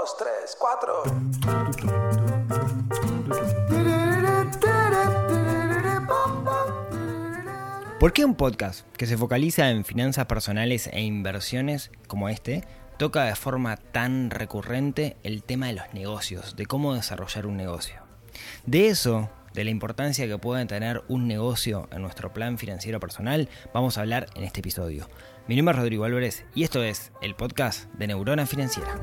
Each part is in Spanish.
dos, tres, cuatro. ¿Por qué un podcast que se focaliza en finanzas personales e inversiones como este toca de forma tan recurrente el tema de los negocios, de cómo desarrollar un negocio? De eso, de la importancia que puede tener un negocio en nuestro plan financiero personal, vamos a hablar en este episodio. Mi nombre es Rodrigo Álvarez y esto es el podcast de Neurona Financiera.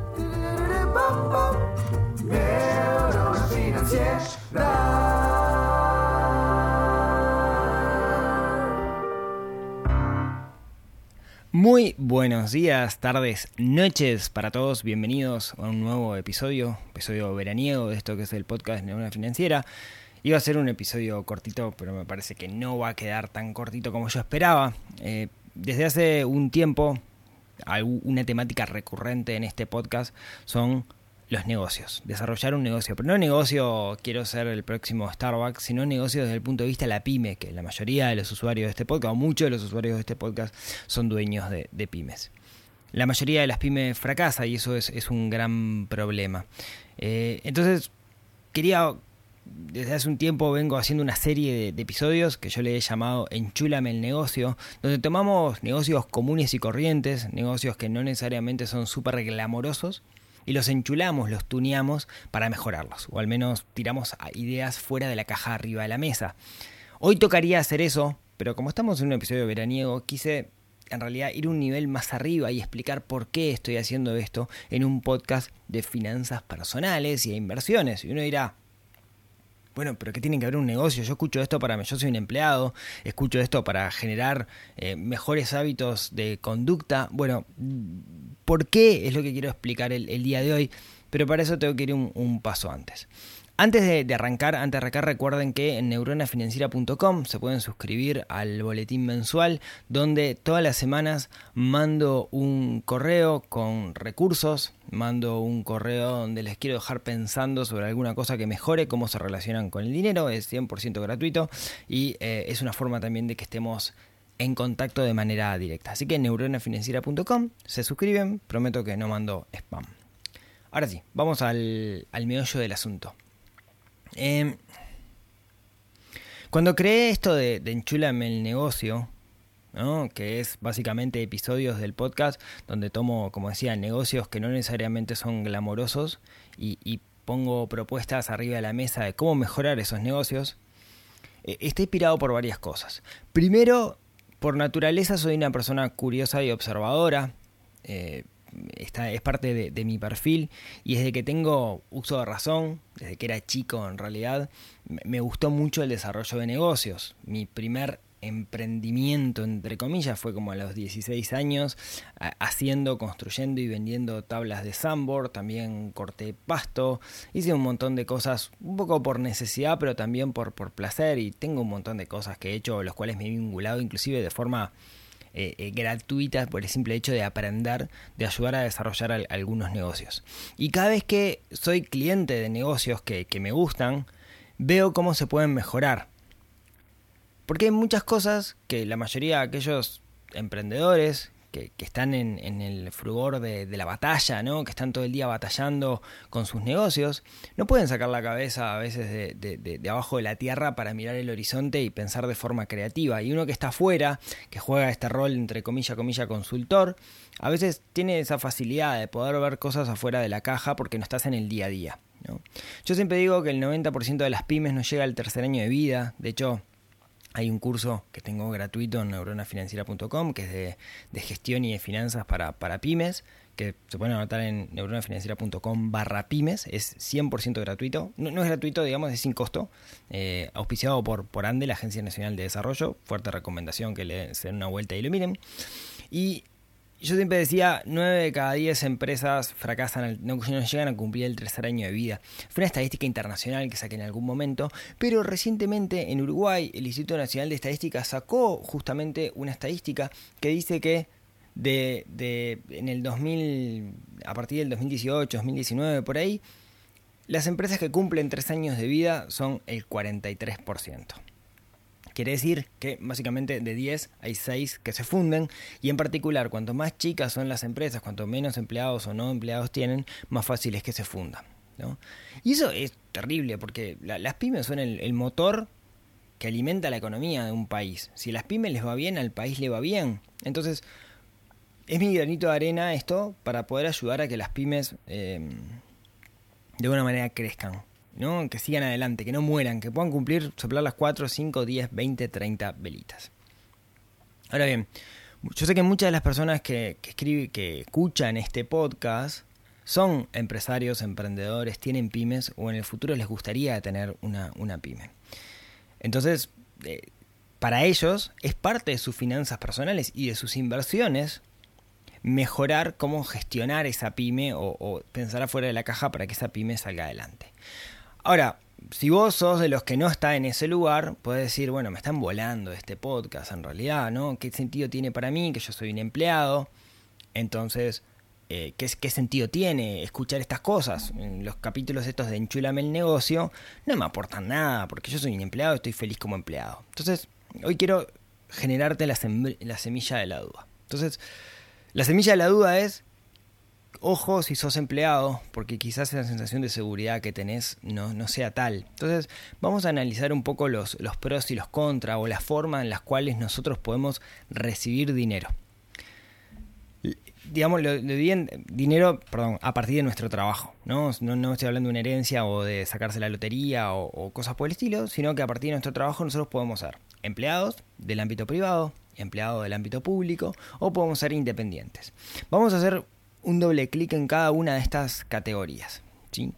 Muy buenos días, tardes, noches para todos. Bienvenidos a un nuevo episodio, episodio veraniego de esto que es el podcast Neurona Financiera. Iba a ser un episodio cortito, pero me parece que no va a quedar tan cortito como yo esperaba. Eh, desde hace un tiempo, una temática recurrente en este podcast son los negocios, desarrollar un negocio, pero no negocio quiero ser el próximo Starbucks, sino negocio desde el punto de vista de la pyme, que la mayoría de los usuarios de este podcast, o muchos de los usuarios de este podcast, son dueños de, pymes. La mayoría de las pymes fracasa y eso es, un gran problema. Eh, entonces, quería desde hace un tiempo vengo haciendo una serie de, episodios que yo le he llamado Enchúlame el negocio, donde tomamos negocios comunes y corrientes, negocios que no necesariamente son súper glamorosos, y los enchulamos, los tuneamos para mejorarlos, o al menos tiramos ideas fuera de la caja arriba de la mesa. Hoy tocaría hacer eso, pero como estamos en un episodio veraniego, quise en realidad ir un nivel más arriba y explicar por qué estoy haciendo esto en un podcast de finanzas personales y de inversiones. Y uno dirá, bueno, pero que tiene que haber un negocio. Yo escucho esto para, yo soy un empleado, escucho esto para generar eh, mejores hábitos de conducta. Bueno, ¿por qué? Es lo que quiero explicar el, día de hoy, pero para eso tengo que ir un paso antes. Antes de, arrancar, antes de arrancar, recuerden que en neuronafinanciera.com se pueden suscribir al boletín mensual donde todas las semanas mando un correo con recursos, mando un correo donde les quiero dejar pensando sobre alguna cosa que mejore, cómo se relacionan con el dinero, es 100% gratuito y eh, es una forma también de que estemos en contacto de manera directa. Así que en neuronafinanciera.com se suscriben, prometo que no mando spam. Ahora sí, vamos al, al meollo del asunto. Em, cuando creé esto de, de Enchúlame el negocio, que es básicamente episodios del podcast donde tomo, como decía, negocios que no necesariamente son glamorosos y, pongo propuestas arriba de la mesa de cómo mejorar esos negocios, eh, está inspirado por varias cosas. Primero, por naturaleza soy una persona curiosa y observadora. Eh, es parte de, mi perfil y desde que tengo uso de razón, desde que era chico en realidad, me gustó mucho el desarrollo de negocios. Mi primer emprendimiento, entre comillas, fue como a los 16 años, haciendo, construyendo y vendiendo tablas de sandboard, también corté pasto, hice un montón de cosas, un poco por necesidad, pero también por, por placer, y tengo un montón de cosas que he hecho, los cuales me he vinculado inclusive de forma eh, eh, gratuitas por el simple hecho de aprender, de ayudar a desarrollar algunos negocios. Y cada vez que soy cliente de negocios que, que me gustan, veo cómo se pueden mejorar. Porque hay muchas cosas que la mayoría de aquellos emprendedores que, están en, el frugor de, la batalla, ¿no? que están todo el día batallando con sus negocios, no pueden sacar la cabeza a veces de, abajo de la tierra para mirar el horizonte y pensar de forma creativa. Y uno que está afuera, que juega este rol entre comilla, comilla, consultor, a veces tiene esa facilidad de poder ver cosas afuera de la caja porque no estás en el día a día. Yo siempre digo que el 90% de las pymes no llega al tercer año de vida, de hecho hay un curso que tengo gratuito en neuronafinanciera.com que es de, gestión y de finanzas para, pymes, que se pueden anotar en neuronafinanciera.com barra pymes, es 100% gratuito. No, es gratuito, digamos, es sin costo, eh, auspiciado por, por ANDE, la Agencia Nacional de Desarrollo. Fuerte recomendación que le den una vuelta y lo miren. Y yo siempre decía, 9 de cada 10 empresas fracasan, no, llegan a cumplir el tercer año de vida. Fue una estadística internacional que saqué en algún momento, pero recientemente en Uruguay el Instituto Nacional de Estadística sacó justamente una estadística que dice que de, de, en el 2000, a partir del 2018, 2019, por ahí, las empresas que cumplen tres años de vida son el 43%. Quiere decir que básicamente de 10 hay 6 que se funden y en particular cuanto más chicas son las empresas, cuanto menos empleados o no empleados tienen, más fácil es que se fundan. Y eso es terrible porque las pymes son el, motor que alimenta la economía de un país. Si a las pymes les va bien, al país le va bien. Entonces, es mi granito de arena esto para poder ayudar a que las pymes eh, de alguna manera crezcan. ¿No? Que sigan adelante, que no mueran, que puedan cumplir, soplar las 4, 5, 10, 20, 30 velitas. Ahora bien, yo sé que muchas de las personas que, que, escriben, que escuchan este podcast son empresarios, emprendedores, tienen pymes o en el futuro les gustaría tener una, una pyme. Entonces, eh, para ellos es parte de sus finanzas personales y de sus inversiones mejorar cómo gestionar esa pyme o pensar afuera de la caja para que esa pyme salga adelante. Ahora, si vos sos de los que no está en ese lugar, puedes decir, bueno, me están volando este podcast en realidad, ¿no? ¿Qué sentido tiene para mí que yo soy un empleado? Entonces, eh, ¿qué, ¿qué, sentido tiene escuchar estas cosas? Los capítulos estos de Enchulame el negocio no me aportan nada, porque yo soy un empleado y estoy feliz como empleado. Entonces, hoy quiero generarte la, la semilla de la duda. Entonces, la semilla de la duda es ojo si sos empleado, porque quizás la sensación de seguridad que tenés no, no sea tal. Entonces, vamos a analizar un poco los, los pros y los contras o la forma en las cuales nosotros podemos recibir dinero. Digamos, lo, dinero, perdón, a partir de nuestro trabajo, ¿no? No, estoy hablando de una herencia o de sacarse la lotería o, o cosas por el estilo, sino que a partir de nuestro trabajo nosotros podemos ser empleados del ámbito privado, empleados del ámbito público o podemos ser independientes. Vamos a hacer un doble clic en cada una de estas categorías. ¿sí?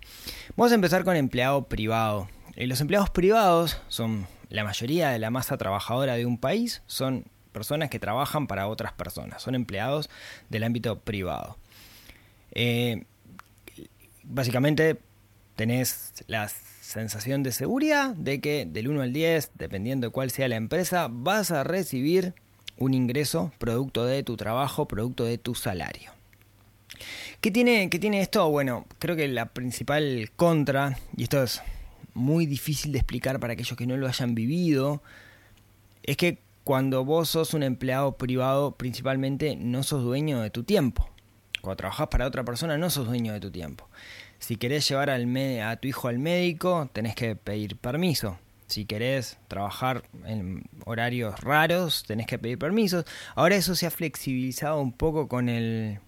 Vamos a empezar con empleado privado. Eh, los empleados privados son la mayoría de la masa trabajadora de un país, son personas que trabajan para otras personas, son empleados del ámbito privado. Eh, básicamente tenés la sensación de seguridad de que del 1 al 10, dependiendo de cuál sea la empresa, vas a recibir un ingreso producto de tu trabajo, producto de tu salario. ¿Qué tiene, ¿Qué tiene esto? Bueno, creo que la principal contra, y esto es muy difícil de explicar para aquellos que no lo hayan vivido, es que cuando vos sos un empleado privado, principalmente no sos dueño de tu tiempo. Cuando trabajas para otra persona, no sos dueño de tu tiempo. Si querés llevar a tu hijo al médico, tenés que pedir permiso. Si querés trabajar en horarios raros, tenés que pedir permisos. Ahora eso se ha flexibilizado un poco con el,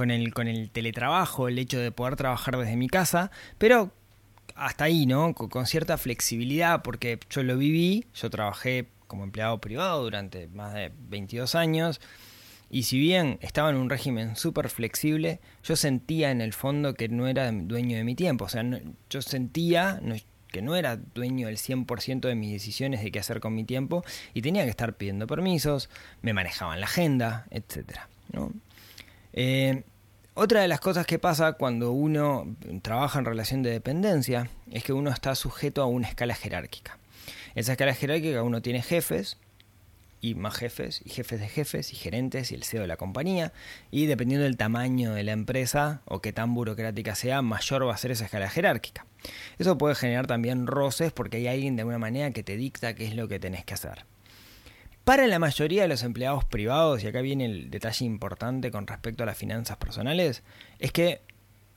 con el, con el teletrabajo, el hecho de poder trabajar desde mi casa, pero hasta ahí, ¿no? Con, cierta flexibilidad, porque yo lo viví, yo trabajé como empleado privado durante más de 22 años, y si bien estaba en un régimen súper flexible, yo sentía en el fondo que no era dueño de mi tiempo, o sea, yo sentía que no era dueño del 100% de mis decisiones de qué hacer con mi tiempo, y tenía que estar pidiendo permisos, me manejaban la agenda, etc. ¿no? Eh, otra de las cosas que pasa cuando uno trabaja en relación de dependencia es que uno está sujeto a una escala jerárquica. Esa escala jerárquica uno tiene jefes y más jefes y jefes de jefes y gerentes y el CEO de la compañía y dependiendo del tamaño de la empresa o qué tan burocrática sea, mayor va a ser esa escala jerárquica. Eso puede generar también roces porque hay alguien de alguna manera que te dicta qué es lo que tenés que hacer. Para la mayoría de los empleados privados, y acá viene el detalle importante con respecto a las finanzas personales, es que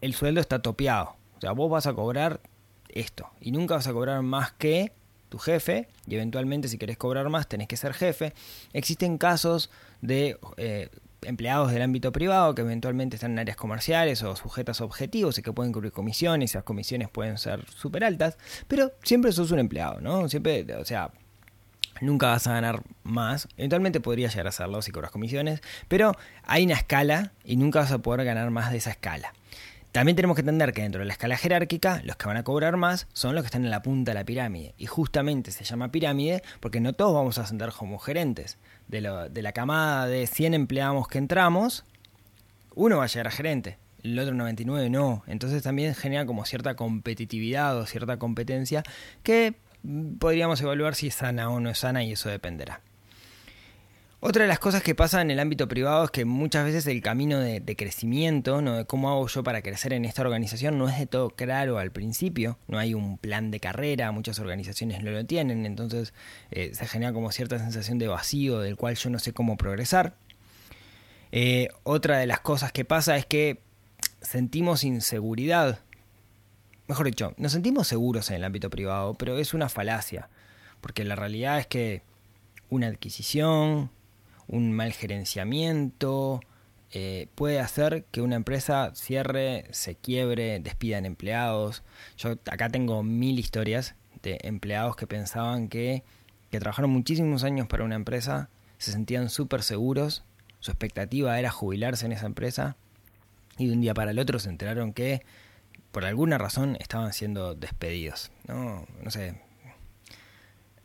el sueldo está topeado. O sea, vos vas a cobrar esto y nunca vas a cobrar más que tu jefe y eventualmente si querés cobrar más tenés que ser jefe. Existen casos de eh, empleados del ámbito privado que eventualmente están en áreas comerciales o sujetas a objetivos y que pueden cubrir comisiones, esas comisiones pueden ser súper altas, pero siempre sos un empleado, ¿no? Siempre, o sea, nunca vas a ganar más. Eventualmente podrías llegar a hacerlo si cobras comisiones, pero hay una escala y nunca vas a poder ganar más de esa escala. También tenemos que entender que dentro de la escala jerárquica, los que van a cobrar más son los que están en la punta de la pirámide. Y justamente se llama pirámide porque no todos vamos a ascender como gerentes. De, de la camada de 100 empleados que entramos, uno va a llegar a gerente, el otro 99 no. Entonces también genera como cierta competitividad o cierta competencia que podríamos evaluar si es sana o no es sana y eso dependerá. Otra de las cosas que pasa en el ámbito privado es que muchas veces el camino de, crecimiento, ¿no? de cómo hago yo para crecer en esta organización, no es de todo claro al principio, no hay un plan de carrera, muchas organizaciones no lo tienen, entonces eh, se genera como cierta sensación de vacío del cual yo no sé cómo progresar. Eh, otra de las cosas que pasa es que sentimos inseguridad, mejor dicho, nos sentimos seguros en el ámbito privado, pero es una falacia, porque la realidad es que una adquisición, un mal gerenciamiento, eh, puede hacer que una empresa cierre, se quiebre, despidan empleados. Yo acá tengo mil historias de empleados que pensaban que, que trabajaron muchísimos años para una empresa, se sentían súper seguros, su expectativa era jubilarse en esa empresa y de un día para el otro se enteraron que por alguna razón estaban siendo despedidos. No, no sé,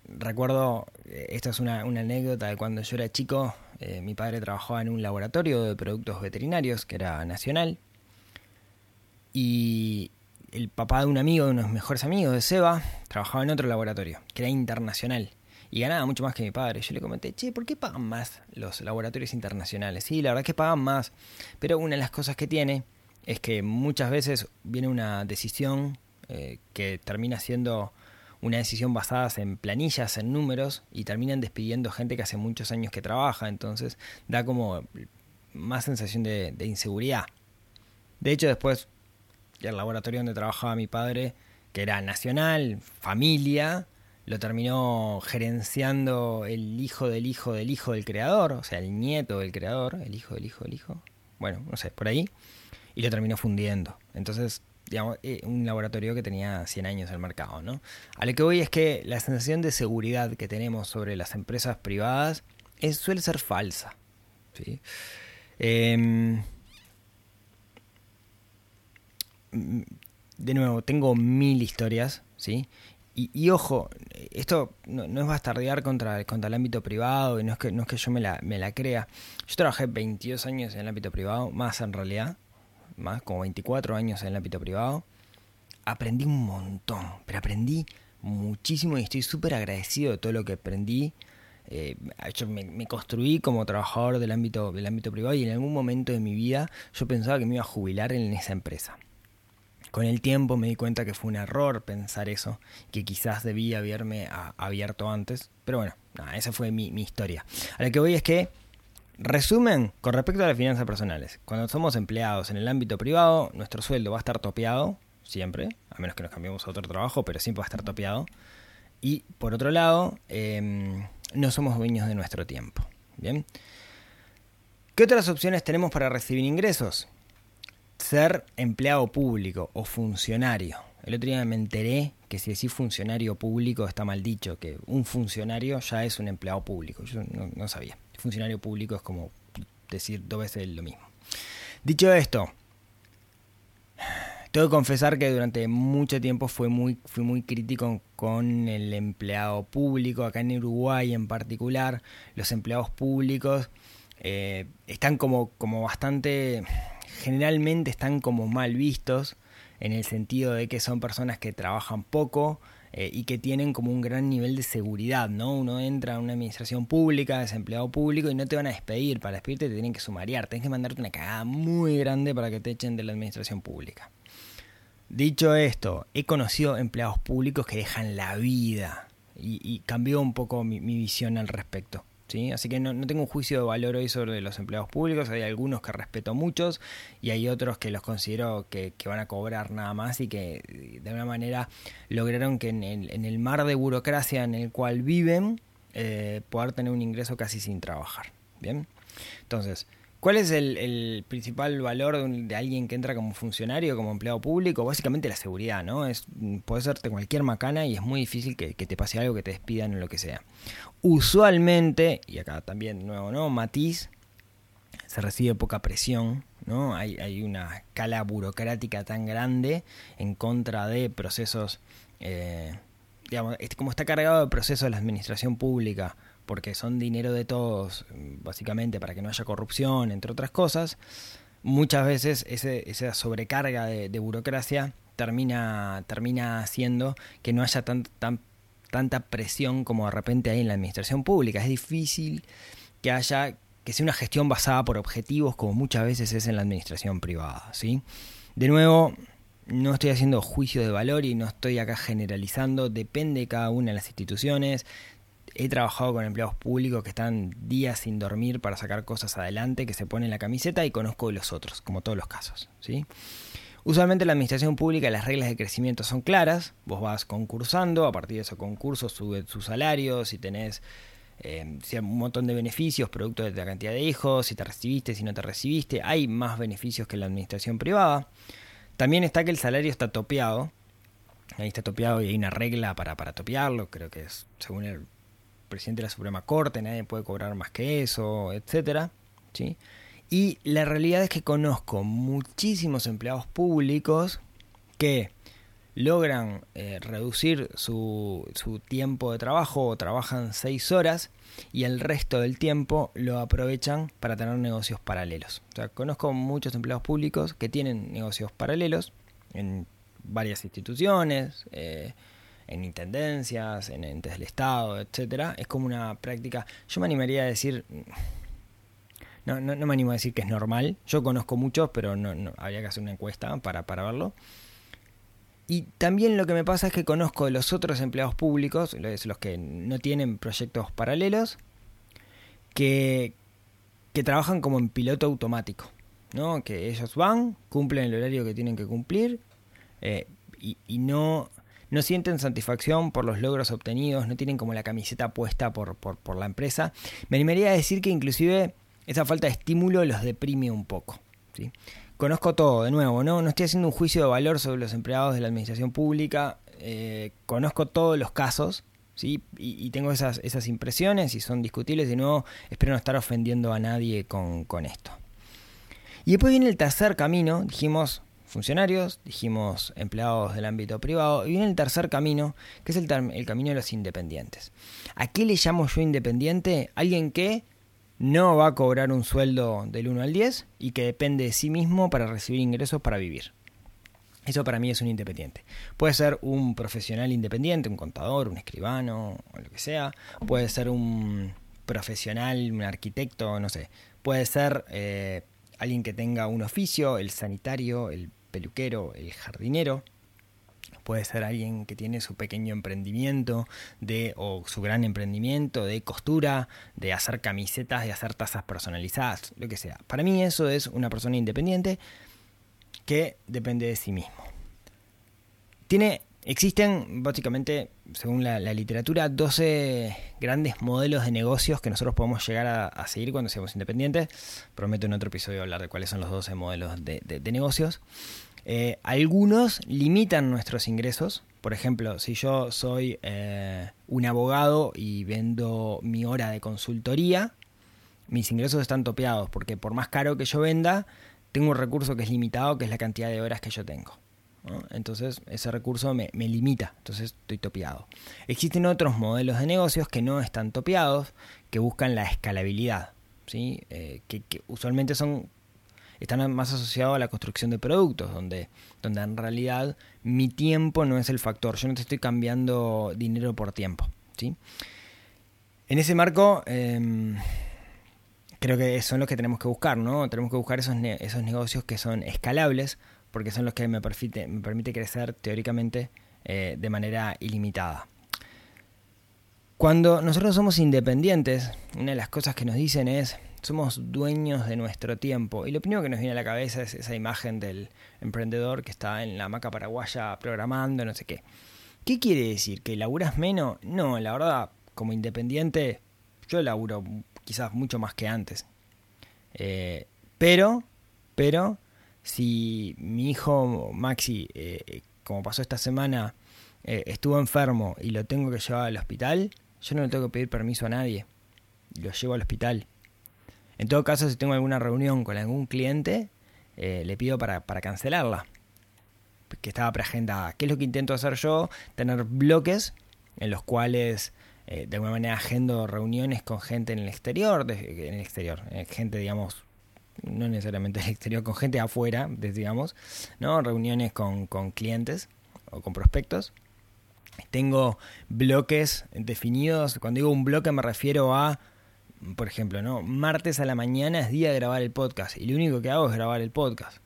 recuerdo, eh, esta es una, anécdota de cuando yo era chico, eh, mi padre trabajaba en un laboratorio de productos veterinarios que era nacional y el papá de un amigo, de unos mejores amigos de Seba, trabajaba en otro laboratorio que era internacional y ganaba mucho más que mi padre. Yo le comenté, che, ¿por qué pagan más los laboratorios internacionales? Sí, la verdad es que pagan más, pero una de las cosas que tiene es que muchas veces viene una decisión eh, que termina siendo una decisión basada en planillas, en números, y terminan despidiendo gente que hace muchos años que trabaja, entonces da como más sensación de, inseguridad. De hecho, después, el laboratorio donde trabajaba mi padre, que era nacional, familia, lo terminó gerenciando el hijo del hijo del hijo del creador, o sea, el nieto del creador, el hijo del hijo del hijo, bueno, no sé, por ahí, y lo terminó fundiendo. Entonces, digamos, eh, un laboratorio que tenía 100 años en el mercado, ¿no? A lo que voy es que la sensación de seguridad que tenemos sobre las empresas privadas es, suele ser falsa, ¿sí? Em, de nuevo, tengo mil historias, ¿sí? Y, ojo, esto no, es bastardear contra, contra el ámbito privado y no es que, no es que yo me la, me la crea. Yo trabajé 22 años en el ámbito privado, más en realidad, más como 24 años en el ámbito privado, aprendí un montón, pero aprendí muchísimo y estoy súper agradecido de todo lo que aprendí. Eh, yo me, construí como trabajador del ámbito, del ámbito privado y en algún momento de mi vida yo pensaba que me iba a jubilar en esa empresa. Con el tiempo me di cuenta que fue un error pensar eso, que quizás debía haberme abierto antes, pero bueno, esa fue mi, mi historia. A lo que voy es que Resumen, con respecto a las finanzas personales, cuando somos empleados en el ámbito privado, nuestro sueldo va a estar topeado, siempre, a menos que nos cambiemos a otro trabajo, pero siempre va a estar topeado. Y por otro lado, em, no somos dueños de nuestro tiempo. Bien. ¿Qué otras opciones tenemos para recibir ingresos? Ser empleado público o funcionario. El otro día me enteré que si decís funcionario público está mal dicho, que un funcionario ya es un empleado público. Yo no sabía funcionario público es como decir dos veces lo mismo. Dicho esto, tengo que confesar que durante mucho tiempo fui muy, fui muy crítico con el empleado público, acá en Uruguay en particular, los empleados públicos eh, están como, como bastante, generalmente están como mal vistos, en el sentido de que son personas que trabajan poco, eh, y que tienen como un gran nivel de seguridad, ¿no? Uno entra a una administración pública, es empleado público y no te van a despedir, para despedirte te tienen que sumariar, tienes que mandarte una cagada muy grande para que te echen de la administración pública. Dicho esto, he conocido empleados públicos que dejan la vida y, cambió un poco mi visión al respecto. Así que no, tengo un juicio de valor hoy sobre los empleados públicos, hay algunos que respeto muchos y hay otros que los considero que, van a cobrar nada más y que de alguna manera lograron que en el, mar de burocracia en el cual viven eh, poder tener un ingreso casi sin trabajar. Bien, entonces, ¿Cuál es el, principal valor de, alguien que entra como funcionario, como empleado público? Básicamente la seguridad, ¿no? Es, puede serte cualquier macana y es muy difícil que, te pase algo, que te despidan o lo que sea. Usualmente, y acá también nuevo, ¿no? Matiz, se recibe poca presión, ¿no? Hay, hay una escala burocrática tan grande en contra de procesos, eh, digamos, como está cargado de procesos de la administración pública porque son dinero de todos, básicamente para que no haya corrupción, entre otras cosas, muchas veces esa sobrecarga de, burocracia termina, termina haciendo que no haya tan, tanta presión como de repente hay en la administración pública. Es difícil que haya que sea una gestión basada por objetivos como muchas veces es en la administración privada, ¿sí? De nuevo, no estoy haciendo juicio de valor y no estoy acá generalizando, depende de cada una de las instituciones. He trabajado con empleados públicos que están días sin dormir para sacar cosas adelante, que se ponen la camiseta y conozco los otros, como todos los casos, ¿sí? Usualmente en la administración pública las reglas de crecimiento son claras, vos vas concursando, a partir de esos concursos sube su salario, si tenés eh, un montón de beneficios, producto de la cantidad de hijos, si te recibiste, si no te recibiste, hay más beneficios que en la administración privada. También está que el salario está topeado, ahí está topeado y hay una regla para, para topearlo, creo que es según el presidente de la Suprema Corte, nadie puede cobrar más que eso, etcétera, ¿sí? Y la realidad es que conozco muchísimos empleados públicos que logran eh, reducir su, su, tiempo de trabajo o trabajan seis horas y el resto del tiempo lo aprovechan para tener negocios paralelos. O sea, conozco muchos empleados públicos que tienen negocios paralelos en varias instituciones, eh, en intendencias, en entes del Estado, etcétera. Es como una práctica, yo me animaría a decir no, no, me animo a decir que es normal. Yo conozco muchos, pero no, habría que hacer una encuesta para, para verlo. Y también lo que me pasa es que conozco los otros empleados públicos, los que no tienen proyectos paralelos, que, que trabajan como en piloto automático. ¿no? Que ellos van, cumplen el horario que tienen que cumplir eh, y, y, no, no sienten satisfacción por los logros obtenidos, no tienen como la camiseta puesta por, por, por la empresa. Me animaría a decir que inclusive esa falta de estímulo los deprime un poco. ¿sí? Conozco todo, de nuevo, ¿no? no estoy haciendo un juicio de valor sobre los empleados de la administración pública, eh, conozco todos los casos, ¿sí? Y, tengo esas, impresiones y son discutibles, de nuevo, espero no estar ofendiendo a nadie con, esto. Y después viene el tercer camino, dijimos funcionarios, dijimos empleados del ámbito privado, y viene el tercer camino, que es el, el camino de los independientes. ¿A qué le llamo yo independiente? Alguien que no va a cobrar un sueldo del 1 al 10 y que depende de sí mismo para recibir ingresos para vivir. Eso para mí es un independiente. Puede ser un profesional independiente, un contador, un escribano, o lo que sea. Puede ser un profesional, un arquitecto, no sé. Puede ser eh, alguien que tenga un oficio, el sanitario, el peluquero, el jardinero puede ser alguien que tiene su pequeño emprendimiento de o su gran emprendimiento de costura, de hacer camisetas, de hacer tazas personalizadas, lo que sea. Para mí eso es una persona independiente que depende de sí mismo. Tiene Existen básicamente, según la, literatura, 12 grandes modelos de negocios que nosotros podemos llegar a, seguir cuando seamos independientes. Prometo en otro episodio hablar de cuáles son los 12 modelos de negocios. Eh, algunos limitan nuestros ingresos. Por ejemplo, si yo soy eh, un abogado y vendo mi hora de consultoría, mis ingresos están topeados porque por más caro que yo venda, tengo un recurso que es limitado, que es la cantidad de horas que yo tengo. Entonces ese recurso me, limita, entonces estoy topeado. Existen otros modelos de negocios que no están topeados, que buscan la escalabilidad, ¿sí? Eh, que, usualmente son están más asociados a la construcción de productos, donde, donde en realidad mi tiempo no es el factor, yo no te estoy cambiando dinero por tiempo. ¿sí? En ese marco, em, creo que son los que tenemos que buscar, ¿no? Tenemos que buscar esos, esos negocios que son escalables, porque son los que me permite, crecer teóricamente eh, de manera ilimitada. Cuando nosotros somos independientes, una de las cosas que nos dicen es, somos dueños de nuestro tiempo. Y lo primero que nos viene a la cabeza es esa imagen del emprendedor que está en la hamaca paraguaya programando, no sé qué. ¿Qué quiere decir? ¿Que laburas menos? No, la verdad, como independiente, yo laburo quizás mucho más que antes. Eh, pero, pero, si mi hijo Maxi, eh, como pasó esta semana, eh, estuvo enfermo y lo tengo que llevar al hospital, yo no le tengo que pedir permiso a nadie. Lo llevo al hospital en todo caso, si tengo alguna reunión con algún cliente, eh, le pido para, cancelarla, que estaba preagendada. ¿Qué es lo que intento hacer yo? Tener bloques en los cuales eh, de alguna manera agendo reuniones con gente en el exterior, en el exterior, gente, digamos, no necesariamente en el exterior, con gente afuera, digamos, ¿no? Reuniones con, con clientes o con prospectos. Tengo bloques definidos. Cuando digo un bloque me refiero a por ejemplo, ¿no? Martes a la mañana es día de grabar el podcast y lo único que hago es grabar el podcast.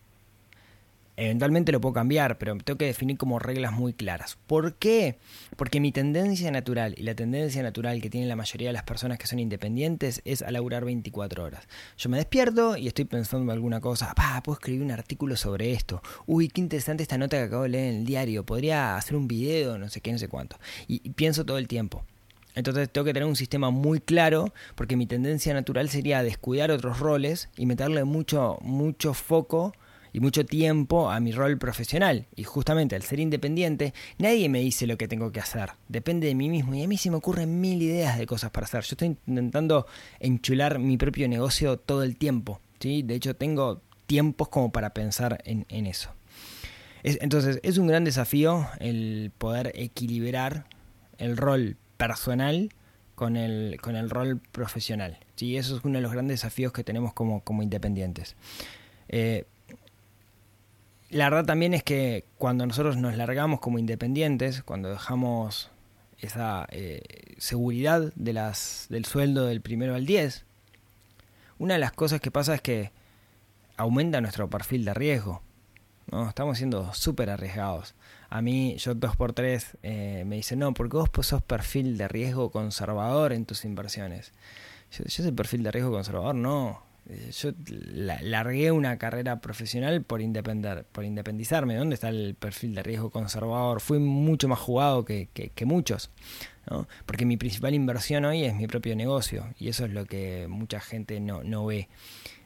Eventualmente lo puedo cambiar, pero tengo que definir como reglas muy claras. ¿Por qué? Porque mi tendencia natural y la tendencia natural que tienen la mayoría de las personas que son independientes es a laburar 24 horas. Yo me despierto y estoy pensando en alguna cosa. Puedo escribir un artículo sobre esto. Uy, qué interesante esta nota que acabo de leer en el diario. Podría hacer un video, no sé qué, no sé cuánto. Y, y pienso todo el tiempo. Entonces tengo que tener un sistema muy claro porque mi tendencia natural sería descuidar otros roles y meterle mucho, mucho foco y mucho tiempo a mi rol profesional. Y justamente al ser independiente, nadie me dice lo que tengo que hacer. Depende de mí mismo. Y a mí se me ocurren mil ideas de cosas para hacer. Yo estoy intentando enchular mi propio negocio todo el tiempo. ¿sí? De hecho, tengo tiempos como para pensar en, eso. entonces, es un gran desafío el poder equilibrar el rol personal con el, con el rol profesional. ¿sí? Eso es uno de los grandes desafíos que tenemos como, como independientes. Eh, la verdad también es que cuando nosotros nos largamos como independientes, cuando dejamos esa eh, seguridad de las, del sueldo del primero al 10, una de las cosas que pasa es que aumenta nuestro perfil de riesgo. ¿no? Estamos siendo súper arriesgados. A mí, yo 2x3 eh, me dicen, no, porque vos sos perfil de riesgo conservador en tus inversiones. Yo, yo ese perfil de riesgo conservador no. Eh, yo largué una carrera profesional por, independer, por independizarme. ¿Dónde está el perfil de riesgo conservador? Fui mucho más jugado que, muchos. Porque mi principal inversión hoy es mi propio negocio. Y eso es lo que mucha gente no, no ve.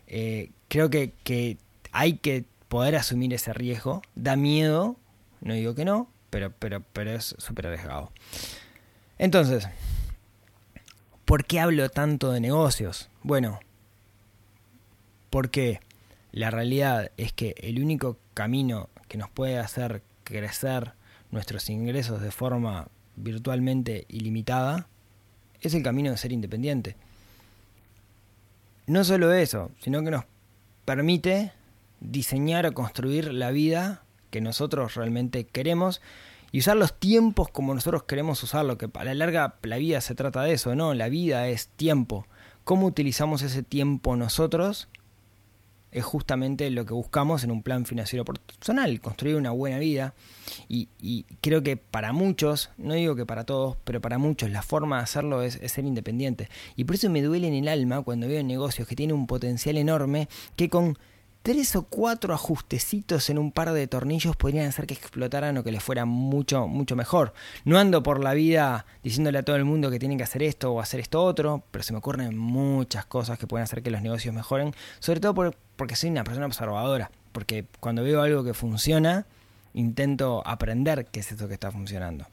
Eh, creo que, que hay que poder asumir ese riesgo. Da miedo, no digo que no, pero, pero, pero es súper arriesgado. Entonces, ¿por qué hablo tanto de negocios? Bueno, porque la realidad es que el único camino que nos puede hacer crecer nuestros ingresos de forma virtualmente ilimitada es el camino de ser independiente. No solo eso, sino que nos permite diseñar o construir la vida que nosotros realmente queremos y usar los tiempos como nosotros queremos usarlo, que a la larga la vida se trata de eso, ¿no? La vida es tiempo. ¿Cómo utilizamos ese tiempo nosotros es justamente lo que buscamos en un plan financiero personal, construir una buena vida. Y, creo que para muchos, no digo que para todos, pero para muchos la forma de hacerlo es, es, ser independiente. Y por eso me duele en el alma cuando veo negocios que tienen un potencial enorme que con tres o cuatro ajustecitos en un par de tornillos podrían hacer que explotaran o que les fuera mucho, mucho mejor. No ando por la vida diciéndole a todo el mundo que tienen que hacer esto o hacer esto otro, pero se me ocurren muchas cosas que pueden hacer que los negocios mejoren, sobre todo porque soy una persona observadora, porque cuando veo algo que funciona, intento aprender qué es eso que está funcionando.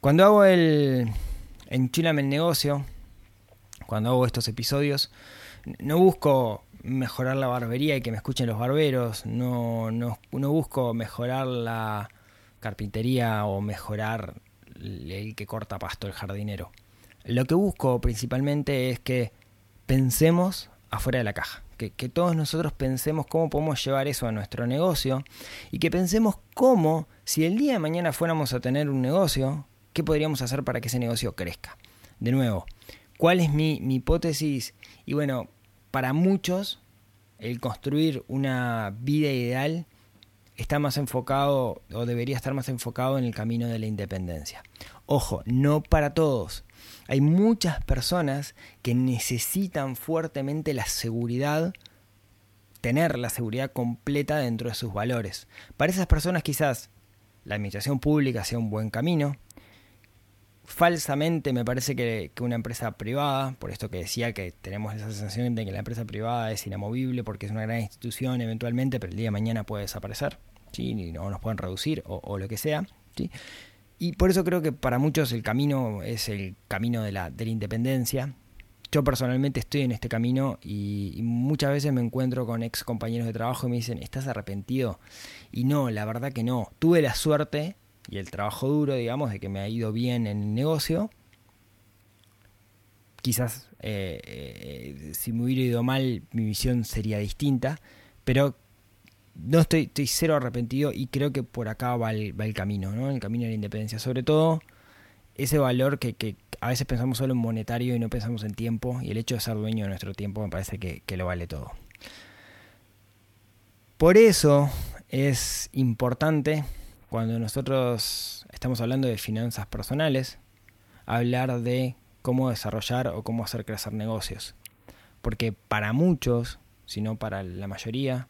Cuando hago el enchilame el negocio, cuando hago estos episodios, no busco mejorar la barbería y que me escuchen los barberos, no, no, no busco mejorar la carpintería o mejorar el que corta pasto, el jardinero. Lo que busco principalmente es que pensemos afuera de la caja, que, que, todos nosotros pensemos cómo podemos llevar eso a nuestro negocio y que pensemos cómo, si el día de mañana fuéramos a tener un negocio, qué podríamos hacer para que ese negocio crezca. De nuevo, ¿cuál es mi, mi hipótesis? Y bueno, para muchos el construir una vida ideal está más enfocado o debería estar más enfocado en el camino de la independencia. Ojo, no para todos. Hay muchas personas que necesitan fuertemente la seguridad, tener la seguridad completa dentro de sus valores. Para esas personas quizás la administración pública sea un buen camino, falsamente me parece que, una empresa privada, por esto que decía que tenemos esa sensación de que la empresa privada es inamovible porque es una gran institución eventualmente, pero el día de mañana puede desaparecer, ¿sí? o nos pueden reducir o, lo que sea. ¿sí? Y por eso creo que para muchos el camino es el camino de la, de la independencia. Yo personalmente estoy en este camino y, y, muchas veces me encuentro con ex compañeros de trabajo y me dicen, ¿estás arrepentido? Y no, la verdad que no. Tuve la suerte y el trabajo duro, digamos, de que me ha ido bien en el negocio. Quizás eh, eh, si me hubiera ido mal, mi visión sería distinta, pero no estoy, estoy cero arrepentido y creo que por acá va el, va el camino, ¿no? El camino de la independencia. Sobre todo ese valor que, que a veces pensamos solo en monetario y no pensamos en tiempo, y el hecho de ser dueño de nuestro tiempo me parece que, que lo vale todo. Por eso es importante cuando nosotros estamos hablando de finanzas personales, hablar de cómo desarrollar o cómo hacer crecer negocios. Porque para muchos, si no para la mayoría,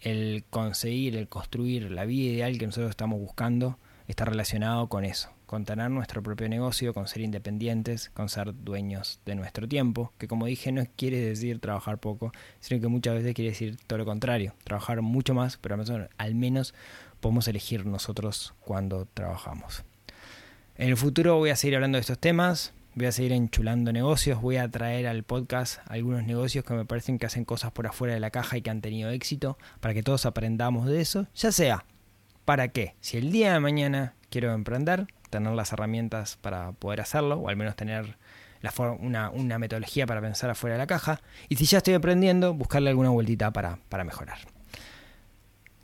el conseguir, el construir la vida ideal que nosotros estamos buscando está relacionado con eso, con tener nuestro propio negocio, con ser independientes, con ser dueños de nuestro tiempo, que como dije no quiere decir trabajar poco, sino que muchas veces quiere decir todo lo contrario, trabajar mucho más, pero al menos podemos elegir nosotros cuando trabajamos. En el futuro voy a seguir hablando de estos temas, voy a seguir enchulando negocios, voy a traer al podcast algunos negocios que me parecen que hacen cosas por afuera de la caja y que han tenido éxito, para que todos aprendamos de eso, ya sea, ¿para qué? Si el día de mañana quiero emprender, tener las herramientas para poder hacerlo, o al menos tener una, una, metodología para pensar afuera de la caja, y si ya estoy aprendiendo, buscarle alguna vueltita para, para mejorar.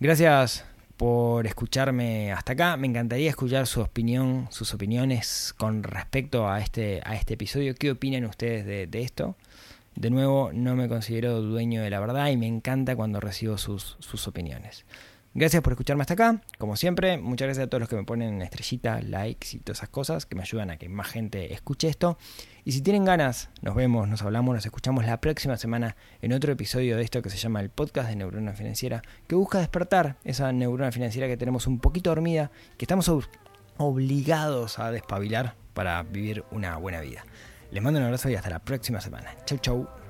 Gracias por escucharme hasta acá. Me encantaría escuchar sus opiniones con respecto a este, este episodio. ¿Qué opinan ustedes de, esto? De nuevo, no me considero dueño de la verdad y me encanta cuando recibo sus opiniones. Gracias por escucharme hasta acá. Como siempre, muchas gracias a todos los que me ponen estrellitas, likes y todas esas cosas que me ayudan a que más gente escuche esto. Y si tienen ganas, nos vemos, nos hablamos, nos escuchamos la próxima semana en otro episodio de esto que se llama el podcast de Neurona Financiera, que busca despertar esa neurona financiera que tenemos un poquito dormida, que estamos obligados a despabilar para vivir una buena vida. Les mando un abrazo y hasta la próxima semana. Chau, chau.